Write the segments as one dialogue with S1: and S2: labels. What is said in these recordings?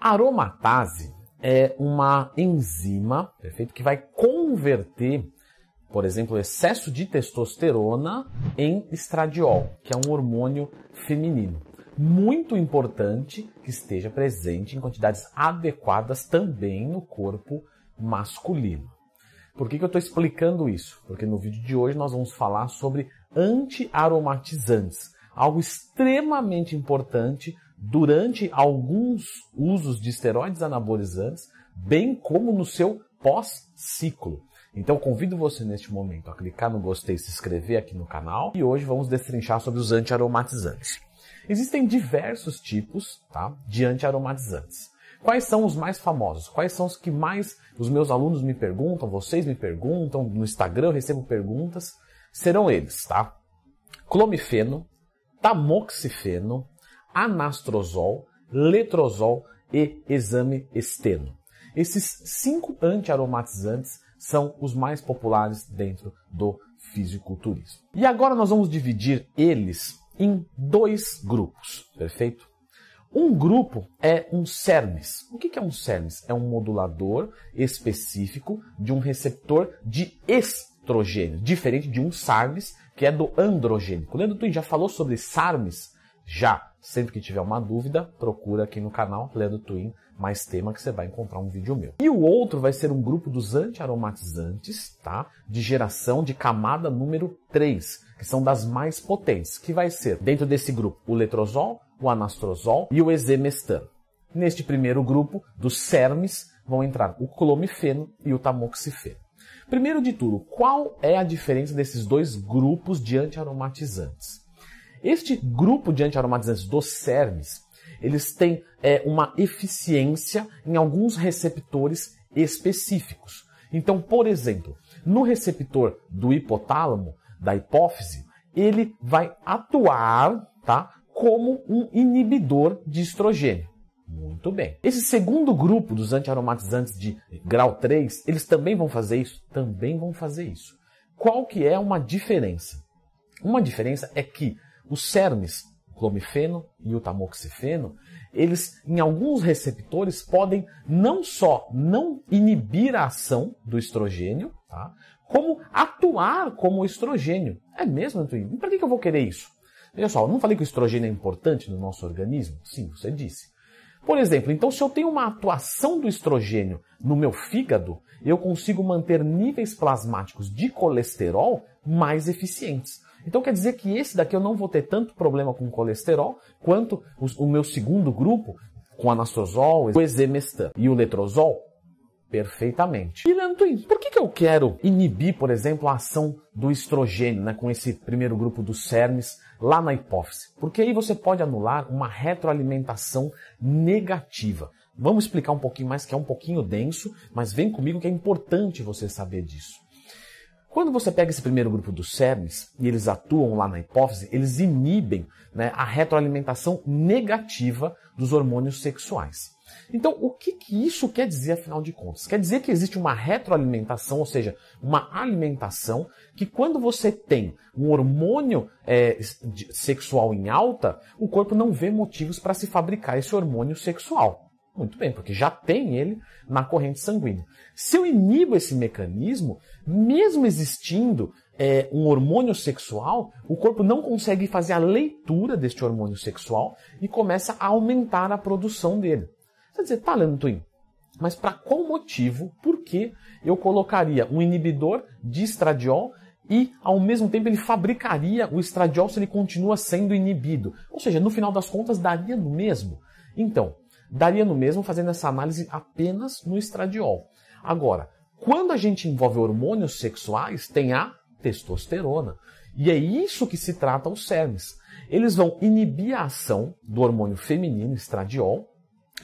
S1: aromatase é uma enzima, perfeito, que vai converter, por exemplo, o excesso de testosterona em estradiol, que é um hormônio feminino. Muito importante que esteja presente em quantidades adequadas também no corpo masculino. Por que, que eu estou explicando isso? Porque no vídeo de hoje nós vamos falar sobre antiaromatizantes, algo extremamente importante durante alguns usos de esteroides anabolizantes, bem como no seu pós-ciclo. Então convido você neste momento a clicar no gostei e se inscrever aqui no canal e hoje vamos destrinchar sobre os antiaromatizantes. Existem diversos tipos tá, de antiaromatizantes. Quais são os mais famosos? Quais são os que mais os meus alunos me perguntam, vocês me perguntam, no Instagram eu recebo perguntas? Serão eles, tá? Clomifeno, tamoxifeno, anastrozol, letrozol e exame esteno. Esses cinco antiaromatizantes são os mais populares dentro do fisiculturismo. E agora nós vamos dividir eles em dois grupos, perfeito? Um grupo é um CERNES. O que é um CERNES? É um modulador específico de um receptor de estrogênio, diferente de um SARMES, que é do androgênico. Leandro Twin já falou sobre SARMES? Já. Sempre que tiver uma dúvida, procura aqui no canal Leandro Twin, mais tema que você vai encontrar um vídeo meu. E o outro vai ser um grupo dos antiaromatizantes, tá? De geração de camada número 3, que são das mais potentes, que vai ser, dentro desse grupo, o letrozol, o anastrozol e o exemestano. Neste primeiro grupo, dos CERMES, vão entrar o clomifeno e o tamoxifeno. Primeiro de tudo, qual é a diferença desses dois grupos de antiaromatizantes? Este grupo de antiaromatizantes dos CERMES, eles têm é, uma eficiência em alguns receptores específicos. Então, por exemplo, no receptor do hipotálamo, da hipófise, ele vai atuar tá, como um inibidor de estrogênio. Muito bem. Esse segundo grupo dos antiaromatizantes de grau 3, eles também vão fazer isso? Também vão fazer isso. Qual que é uma diferença? Uma diferença é que os CERMES, o clomifeno e o tamoxifeno, eles em alguns receptores podem não só não inibir a ação do estrogênio, tá? como atuar como estrogênio. É mesmo, Antônio? Para que eu vou querer isso? Veja só, eu não falei que o estrogênio é importante no nosso organismo? Sim, você disse. Por exemplo, então se eu tenho uma atuação do estrogênio no meu fígado, eu consigo manter níveis plasmáticos de colesterol mais eficientes. Então quer dizer que esse daqui eu não vou ter tanto problema com colesterol quanto o, meu segundo grupo, com anastrozol, o exemestan e o letrozol, perfeitamente. E Leandro, por que, que eu quero inibir, por exemplo, a ação do estrogênio, né, com esse primeiro grupo dos CERNES lá na hipófise? Porque aí você pode anular uma retroalimentação negativa. Vamos explicar um pouquinho mais, que é um pouquinho denso, mas vem comigo que é importante você saber disso. Quando você pega esse primeiro grupo dos CERNs e eles atuam lá na hipófise, eles inibem né, a retroalimentação negativa dos hormônios sexuais. Então, o que, que isso quer dizer, afinal de contas? Quer dizer que existe uma retroalimentação, ou seja, uma alimentação que quando você tem um hormônio é, sexual em alta, o corpo não vê motivos para se fabricar esse hormônio sexual. Muito bem, porque já tem ele na corrente sanguínea. Se eu inibo esse mecanismo, mesmo existindo é, um hormônio sexual, o corpo não consegue fazer a leitura deste hormônio sexual e começa a aumentar a produção dele. Você dizer, tá, Leandro Twin, mas para qual motivo, por que eu colocaria um inibidor de estradiol e, ao mesmo tempo, ele fabricaria o estradiol se ele continua sendo inibido? Ou seja, no final das contas, daria no mesmo? Então, daria no mesmo fazendo essa análise apenas no estradiol. Agora, quando a gente envolve hormônios sexuais, tem a testosterona. E é isso que se trata os CERNs. Eles vão inibir a ação do hormônio feminino, estradiol,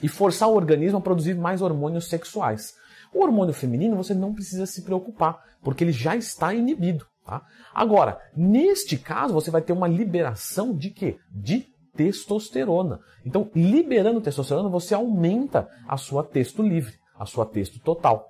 S1: e forçar o organismo a produzir mais hormônios sexuais. O hormônio feminino você não precisa se preocupar, porque ele já está inibido. Tá? Agora, neste caso, você vai ter uma liberação de quê? De testosterona. Então, liberando testosterona, você aumenta a sua testo livre, a sua testo total.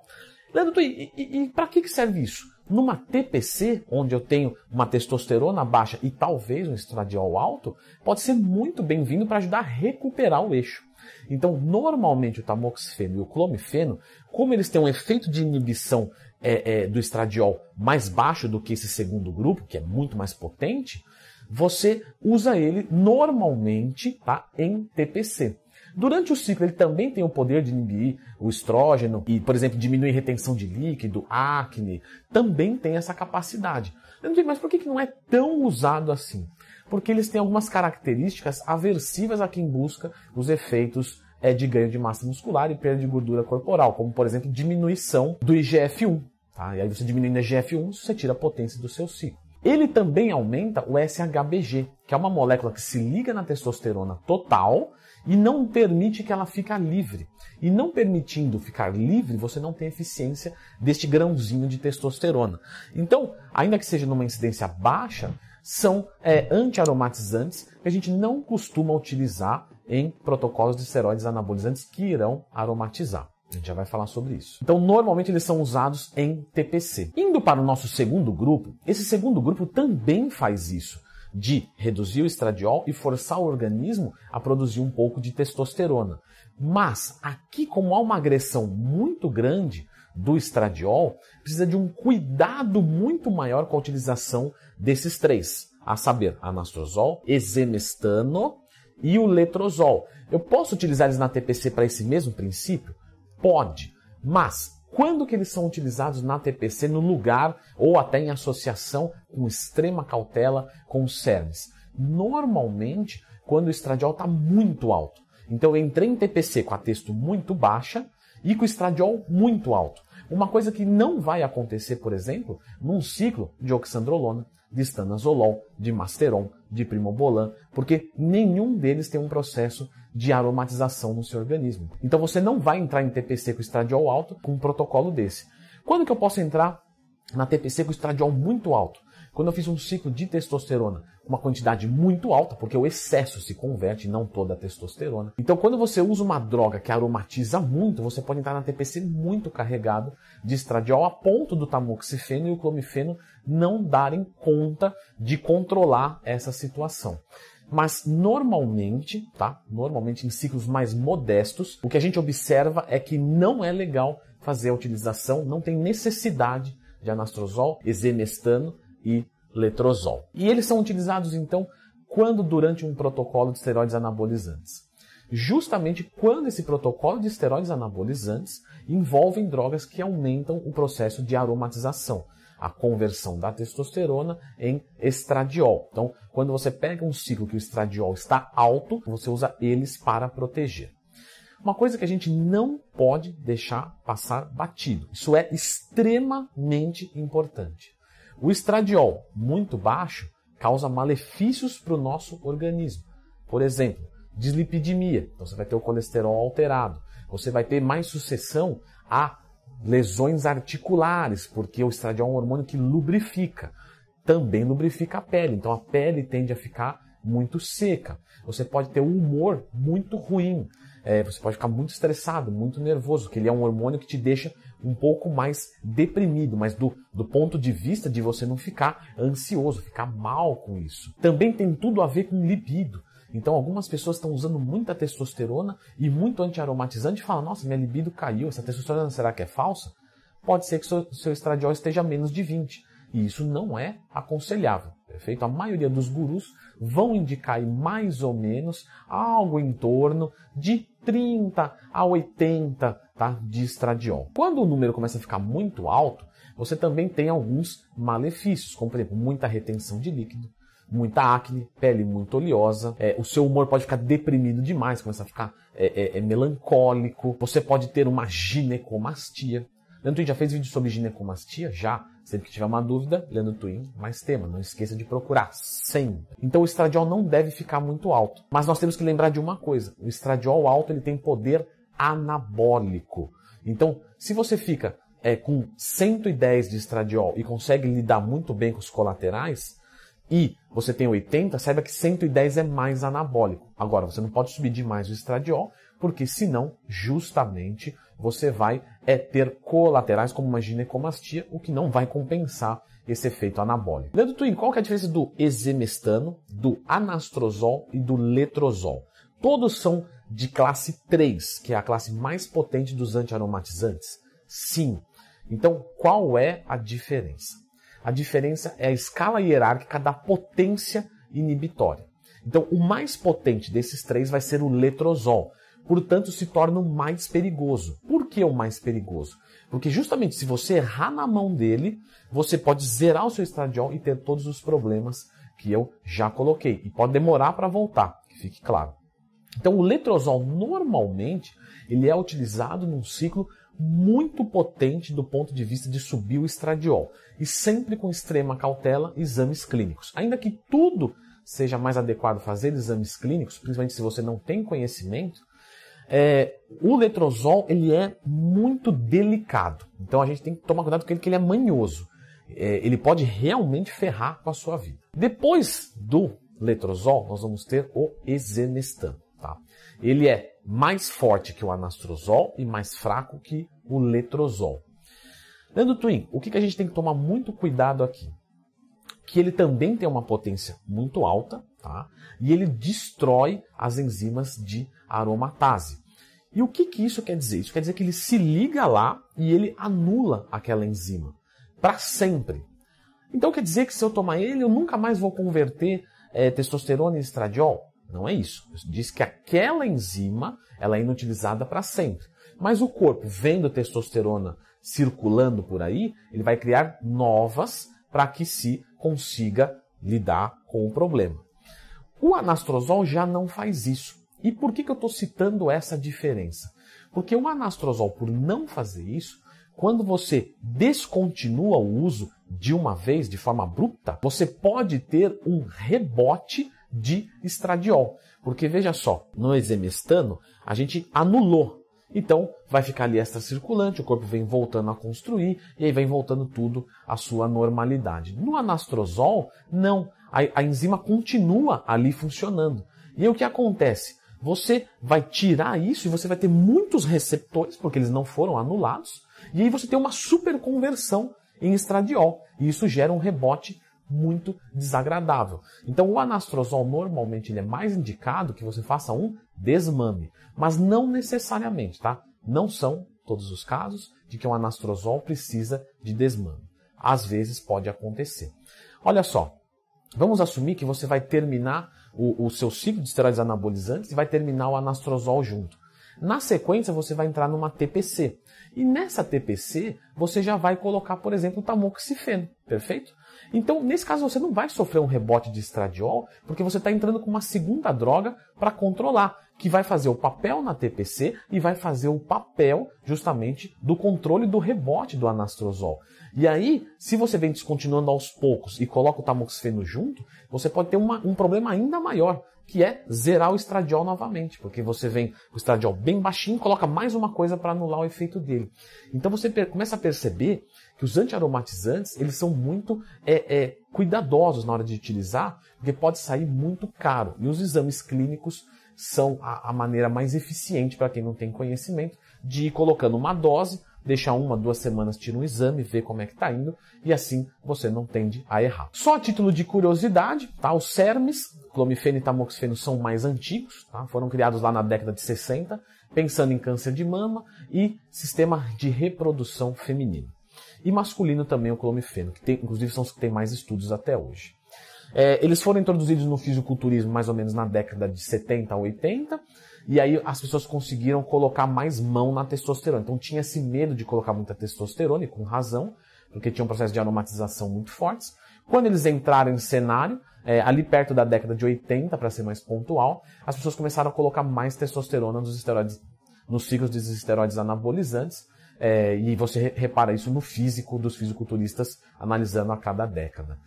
S1: Leandro, e, e, e para que serve isso? Numa TPC, onde eu tenho uma testosterona baixa e talvez um estradiol alto, pode ser muito bem-vindo para ajudar a recuperar o eixo. Então, normalmente o tamoxifeno e o clomifeno, como eles têm um efeito de inibição é, é, do estradiol mais baixo do que esse segundo grupo, que é muito mais potente, você usa ele normalmente tá, em TPC. Durante o ciclo, ele também tem o poder de inibir o estrógeno e, por exemplo, diminuir retenção de líquido, acne. Também tem essa capacidade. Eu não sei, mas por que não é tão usado assim? Porque eles têm algumas características aversivas a quem busca os efeitos é, de ganho de massa muscular e perda de gordura corporal, como, por exemplo, diminuição do IGF-1. Tá? E aí você diminuindo o IGF-1, você tira a potência do seu ciclo. Ele também aumenta o SHBG, que é uma molécula que se liga na testosterona total e não permite que ela fique livre. E não permitindo ficar livre, você não tem eficiência deste grãozinho de testosterona. Então, ainda que seja numa incidência baixa, são é, antiaromatizantes que a gente não costuma utilizar em protocolos de esteroides anabolizantes que irão aromatizar. A gente já vai falar sobre isso. Então, normalmente eles são usados em TPC. Para o nosso segundo grupo, esse segundo grupo também faz isso, de reduzir o estradiol e forçar o organismo a produzir um pouco de testosterona. Mas aqui, como há uma agressão muito grande do estradiol, precisa de um cuidado muito maior com a utilização desses três, a saber, anastrozol, exemestano e o letrozol. Eu posso utilizar eles na TPC para esse mesmo princípio? Pode, mas quando que eles são utilizados na TPC no lugar ou até em associação com extrema cautela com os CERNs? Normalmente, quando o estradiol está muito alto. Então eu entrei em TPC com a texto muito baixa e com o estradiol muito alto. Uma coisa que não vai acontecer, por exemplo, num ciclo de oxandrolona, de estanazolol, de masteron, de primobolan, porque nenhum deles tem um processo de aromatização no seu organismo. Então você não vai entrar em TPC com estradiol alto com um protocolo desse. Quando que eu posso entrar na TPC com estradiol muito alto? Quando eu fiz um ciclo de testosterona uma quantidade muito alta, porque o excesso se converte, não toda a testosterona. Então, quando você usa uma droga que aromatiza muito, você pode entrar na TPC muito carregado de estradiol a ponto do tamoxifeno e o clomifeno não darem conta de controlar essa situação. Mas normalmente, tá? Normalmente em ciclos mais modestos, o que a gente observa é que não é legal fazer a utilização, não tem necessidade de anastrozol, exemestano e letrozol. E eles são utilizados então quando durante um protocolo de esteroides anabolizantes. Justamente quando esse protocolo de esteroides anabolizantes envolvem drogas que aumentam o processo de aromatização, a conversão da testosterona em estradiol. Então, quando você pega um ciclo que o estradiol está alto, você usa eles para proteger. Uma coisa que a gente não pode deixar passar batido. Isso é extremamente importante. O estradiol muito baixo causa malefícios para o nosso organismo. Por exemplo, dislipidemia, então você vai ter o colesterol alterado. Você vai ter mais sucessão a lesões articulares, porque o estradiol é um hormônio que lubrifica. Também lubrifica a pele, então a pele tende a ficar muito seca. Você pode ter um humor muito ruim. É, você pode ficar muito estressado, muito nervoso, porque ele é um hormônio que te deixa um pouco mais deprimido, mas do, do ponto de vista de você não ficar ansioso, ficar mal com isso. Também tem tudo a ver com libido. Então, algumas pessoas estão usando muita testosterona e muito antiaromatizante e falam: Nossa, minha libido caiu, essa testosterona será que é falsa? Pode ser que seu, seu estradiol esteja menos de 20. E isso não é aconselhável. Perfeito? A maioria dos gurus vão indicar mais ou menos algo em torno de 30 a 80 tá, de estradiol. Quando o número começa a ficar muito alto, você também tem alguns malefícios, como por exemplo, muita retenção de líquido, muita acne, pele muito oleosa, é, o seu humor pode ficar deprimido demais, começa a ficar é, é, é melancólico, você pode ter uma ginecomastia. Leandro Twin já fez vídeo sobre ginecomastia? Já. Sempre que tiver uma dúvida, Leandro Twin, mais tema. Não esqueça de procurar, sempre. Então o estradiol não deve ficar muito alto. Mas nós temos que lembrar de uma coisa. O estradiol alto ele tem poder anabólico. Então, se você fica é, com 110 de estradiol e consegue lidar muito bem com os colaterais, e você tem 80, saiba que 110 é mais anabólico. Agora, você não pode subir demais o estradiol, porque senão, justamente, você vai é, ter colaterais como uma ginecomastia, o que não vai compensar esse efeito anabólico. Leandro Twin, qual que é a diferença do exemestano, do anastrozol e do letrozol? Todos são de classe 3, que é a classe mais potente dos antiaromatizantes? Sim. Então, qual é a diferença? A diferença é a escala hierárquica da potência inibitória. Então, o mais potente desses três vai ser o letrozol. Portanto, se torna o mais perigoso. Por que o mais perigoso? Porque justamente se você errar na mão dele, você pode zerar o seu estradiol e ter todos os problemas que eu já coloquei. E pode demorar para voltar, que fique claro. Então, o letrozol normalmente ele é utilizado num ciclo muito potente do ponto de vista de subir o estradiol e sempre com extrema cautela, exames clínicos. Ainda que tudo seja mais adequado fazer exames clínicos, principalmente se você não tem conhecimento, é, o letrozol ele é muito delicado. Então a gente tem que tomar cuidado com ele, que ele é manhoso. É, ele pode realmente ferrar com a sua vida. Depois do letrozol, nós vamos ter o exemestano. Tá? Ele é mais forte que o anastrozol e mais fraco que o letrozol. Leandro Twin, o que a gente tem que tomar muito cuidado aqui? Que ele também tem uma potência muito alta, tá? E ele destrói as enzimas de aromatase. E o que, que isso quer dizer? Isso quer dizer que ele se liga lá e ele anula aquela enzima para sempre. Então quer dizer que se eu tomar ele, eu nunca mais vou converter é, testosterona em estradiol? Não é isso. Diz que aquela enzima ela é inutilizada para sempre. Mas o corpo, vendo testosterona circulando por aí, ele vai criar novas para que se consiga lidar com o problema. O anastrozol já não faz isso. E por que, que eu estou citando essa diferença? Porque o anastrozol, por não fazer isso, quando você descontinua o uso de uma vez, de forma abrupta, você pode ter um rebote de estradiol. Porque veja só, no exemestano, a gente anulou. Então, vai ficar ali extra circulante, o corpo vem voltando a construir e aí vem voltando tudo à sua normalidade. No anastrozol, não. A, a enzima continua ali funcionando. E aí o que acontece? Você vai tirar isso e você vai ter muitos receptores, porque eles não foram anulados, e aí você tem uma superconversão em estradiol. E isso gera um rebote muito desagradável. Então o anastrozol normalmente ele é mais indicado que você faça um desmame, mas não necessariamente, tá? Não são todos os casos de que o anastrozol precisa de desmame. Às vezes pode acontecer. Olha só, vamos assumir que você vai terminar o, o seu ciclo de esteroides anabolizantes e vai terminar o anastrozol junto. Na sequência, você vai entrar numa TPC. E nessa TPC, você já vai colocar, por exemplo, o tamoxifeno, perfeito? Então, nesse caso, você não vai sofrer um rebote de estradiol, porque você está entrando com uma segunda droga para controlar, que vai fazer o papel na TPC e vai fazer o papel justamente do controle do rebote do anastrozol. E aí, se você vem descontinuando aos poucos e coloca o tamoxifeno junto, você pode ter uma, um problema ainda maior, que é zerar o estradiol novamente, porque você vem o estradiol bem baixinho, coloca mais uma coisa para anular o efeito dele. Então você começa a perceber que os antiaromatizantes eles são muito é, é, cuidadosos na hora de utilizar, porque pode sair muito caro. E os exames clínicos são a, a maneira mais eficiente para quem não tem conhecimento de ir colocando uma dose, deixar uma, duas semanas, tira um exame, ver como é que está indo e assim você não tende a errar. Só a título de curiosidade, tá? Os CERMES, clomifeno e tamoxifeno são mais antigos, tá? Foram criados lá na década de 60, pensando em câncer de mama e sistema de reprodução feminino. E masculino também o clomifeno, que tem, inclusive são os que têm mais estudos até hoje. É, eles foram introduzidos no fisiculturismo mais ou menos na década de 70 a 80, e aí as pessoas conseguiram colocar mais mão na testosterona. Então tinha esse medo de colocar muita testosterona, e com razão, porque tinha um processo de aromatização muito fortes. Quando eles entraram em cenário, é, ali perto da década de 80, para ser mais pontual, as pessoas começaram a colocar mais testosterona nos esteroides, nos ciclos de esteroides anabolizantes, é, e você repara isso no físico dos fisiculturistas analisando a cada década.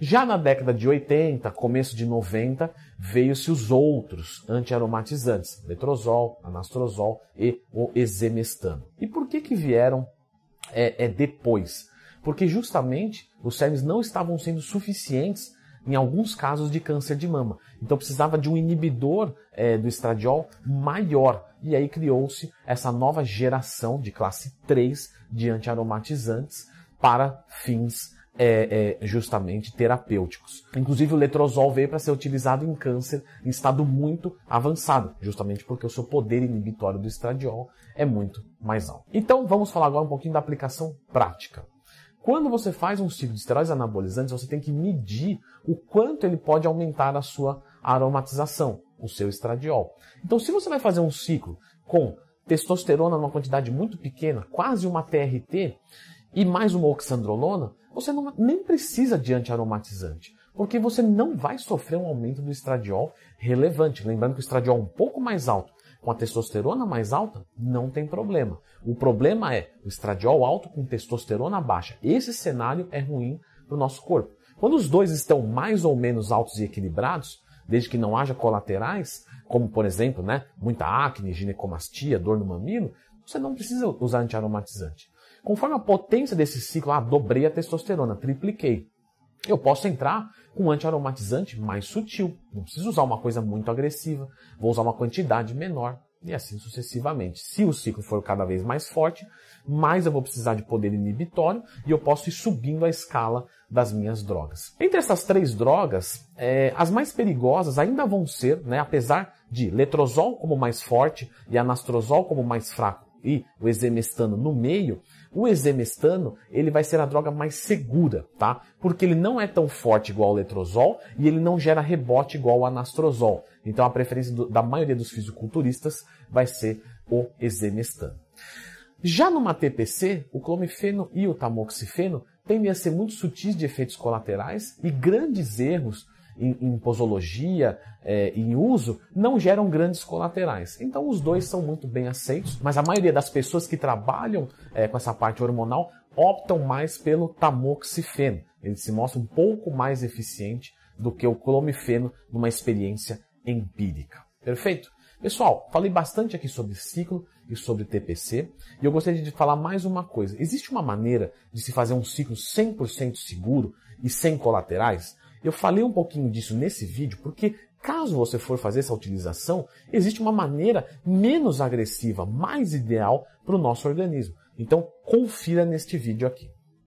S1: Já na década de 80, começo de 90, veio-se os outros antiaromatizantes, letrozol, anastrozol e o exemestano. E por que que vieram é, é depois? Porque justamente os CERNs não estavam sendo suficientes em alguns casos de câncer de mama. Então precisava de um inibidor é, do estradiol maior. E aí criou-se essa nova geração de classe 3 de antiaromatizantes para fins é, é, justamente terapêuticos. Inclusive o letrozol veio para ser utilizado em câncer em estado muito avançado, justamente porque o seu poder inibitório do estradiol é muito mais alto. Então vamos falar agora um pouquinho da aplicação prática. Quando você faz um ciclo de esteroides anabolizantes, você tem que medir o quanto ele pode aumentar a sua aromatização, o seu estradiol. Então, se você vai fazer um ciclo com testosterona numa quantidade muito pequena, quase uma TRT, e mais uma oxandrolona, você não, nem precisa de antiaromatizante, porque você não vai sofrer um aumento do estradiol relevante. Lembrando que o estradiol é um pouco mais alto, com a testosterona mais alta, não tem problema. O problema é o estradiol alto com testosterona baixa. Esse cenário é ruim para o nosso corpo. Quando os dois estão mais ou menos altos e equilibrados, desde que não haja colaterais, como por exemplo, né, muita acne, ginecomastia, dor no mamilo, você não precisa usar antiaromatizante. Conforme a potência desse ciclo, ah, dobrei a testosterona, tripliquei. Eu posso entrar com um antiaromatizante mais sutil. Não preciso usar uma coisa muito agressiva. Vou usar uma quantidade menor e assim sucessivamente. Se o ciclo for cada vez mais forte, mais eu vou precisar de poder inibitório e eu posso ir subindo a escala das minhas drogas. Entre essas três drogas, é, as mais perigosas ainda vão ser, né, apesar de letrozol como mais forte e anastrozol como mais fraco e o exemestano no meio, o exemestano, ele vai ser a droga mais segura, tá? Porque ele não é tão forte igual o letrozol e ele não gera rebote igual o anastrozol. Então a preferência do, da maioria dos fisiculturistas vai ser o exemestano. Já numa TPC, o clomifeno e o tamoxifeno tendem a ser muito sutis de efeitos colaterais e grandes erros em, em posologia, é, em uso, não geram grandes colaterais. Então os dois são muito bem aceitos, mas a maioria das pessoas que trabalham é, com essa parte hormonal optam mais pelo tamoxifeno. Ele se mostra um pouco mais eficiente do que o clomifeno numa experiência empírica. Perfeito? Pessoal, falei bastante aqui sobre ciclo e sobre TPC, e eu gostaria de falar mais uma coisa. Existe uma maneira de se fazer um ciclo 100% seguro e sem colaterais? Eu falei um pouquinho disso nesse vídeo porque caso você for fazer essa utilização, existe uma maneira menos agressiva, mais ideal para o nosso organismo. Então confira neste vídeo aqui.